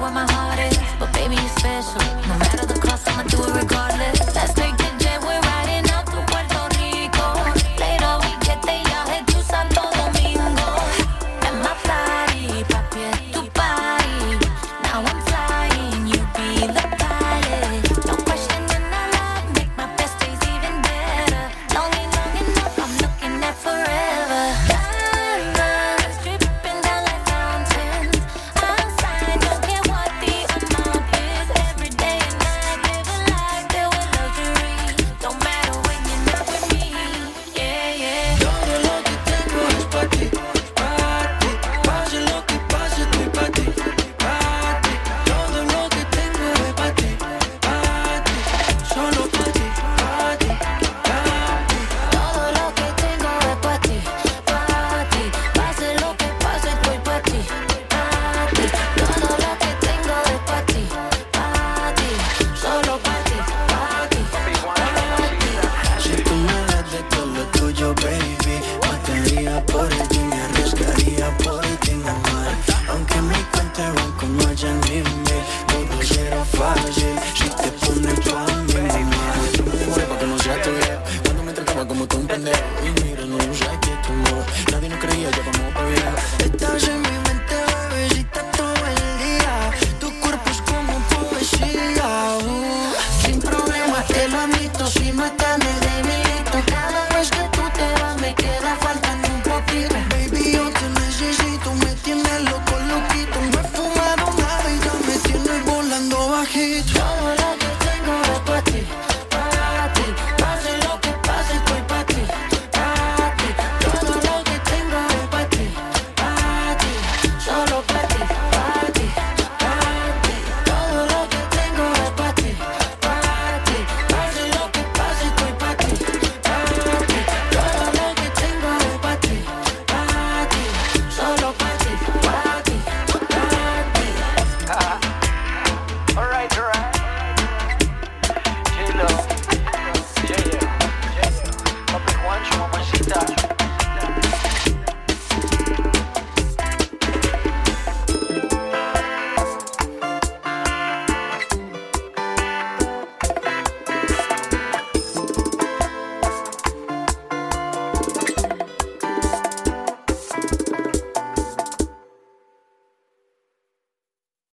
where my heart is. But baby, you're special. No matter the cost, I'ma do it regardless. so she my